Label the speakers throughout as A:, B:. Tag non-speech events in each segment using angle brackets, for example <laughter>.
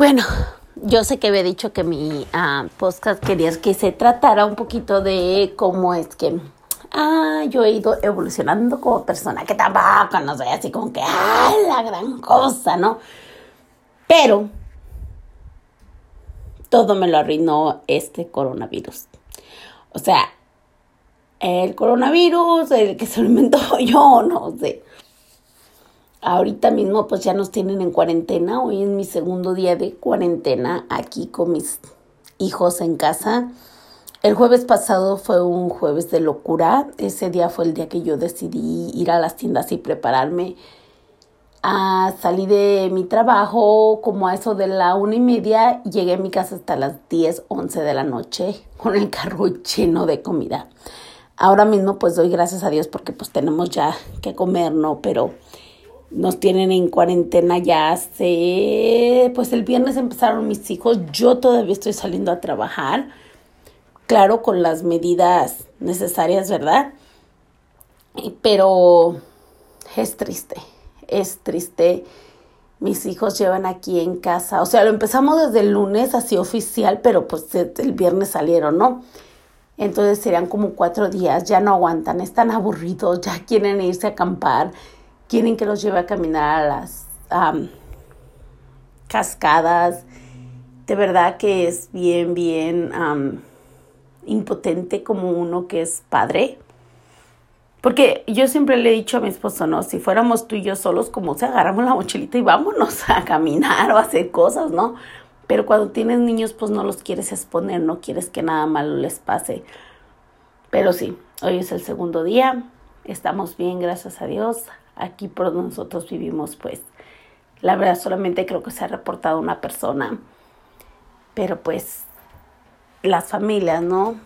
A: Bueno, yo sé que había dicho que mi uh, podcast quería que se tratara un poquito de cómo es que ah, yo he ido evolucionando como persona, que tampoco no soy así como que, ah, la gran cosa, ¿no? Pero todo me lo arruinó este coronavirus. O sea, el coronavirus, el que se lo inventó <laughs> yo, no sé. Ahorita mismo pues ya nos tienen en cuarentena. Hoy es mi segundo día de cuarentena aquí con mis hijos en casa. El jueves pasado fue un jueves de locura. Ese día fue el día que yo decidí ir a las tiendas y prepararme. a salir de mi trabajo como a eso de la una y media. Llegué a mi casa hasta las 10, 11 de la noche con el carro lleno de comida. Ahora mismo pues doy gracias a Dios porque pues tenemos ya que comer, ¿no? Pero nos tienen en cuarentena ya hace, pues el viernes empezaron mis hijos, yo todavía estoy saliendo a trabajar, claro, con las medidas necesarias, ¿verdad? Pero es triste, es triste. Mis hijos llevan aquí en casa, o sea, lo empezamos desde el lunes así oficial, pero pues el viernes salieron, ¿no? Entonces serían como cuatro días, ya no aguantan, están aburridos, ya quieren irse a acampar quieren que los lleve a caminar a las cascadas. De verdad que es bien, bien impotente como uno que es padre. Porque yo siempre le he dicho a mi esposo, no, si fuéramos tú y yo solos, como se agarramos la mochilita y vámonos <laughs> a caminar o a hacer cosas, ¿no? Pero cuando tienes niños, pues no los quieres exponer, no quieres que nada malo les pase. Pero sí, hoy es el segundo día, estamos bien, gracias a Dios aquí por donde nosotros vivimos, pues la verdad solamente creo que se ha reportado una persona. Pero pues las familias, ¿no?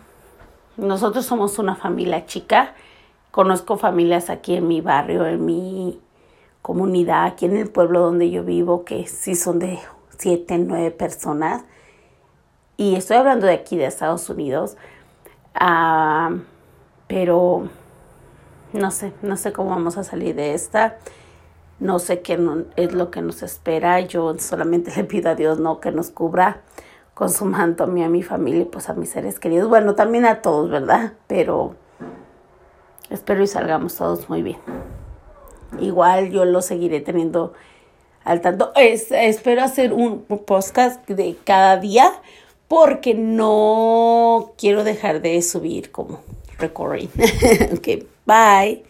A: Nosotros somos una familia chica. Conozco familias aquí en mi barrio, en mi comunidad, aquí en el pueblo donde yo vivo, que sí son de siete, nueve personas. Y estoy hablando de aquí, de Estados Unidos. Ah, pero no sé, no sé cómo vamos a salir de esta. No sé qué es lo que nos espera. Yo solamente <laughs> le pido a Dios no que nos cubra con su manto a mí, a mi familia y pues a mis seres queridos. Bueno, también a todos, ¿verdad? Pero espero y salgamos todos muy bien. Igual yo lo seguiré teniendo al tanto. Es, espero hacer un podcast de cada día porque no quiero dejar de subir como Recording. <laughs> okay, bye.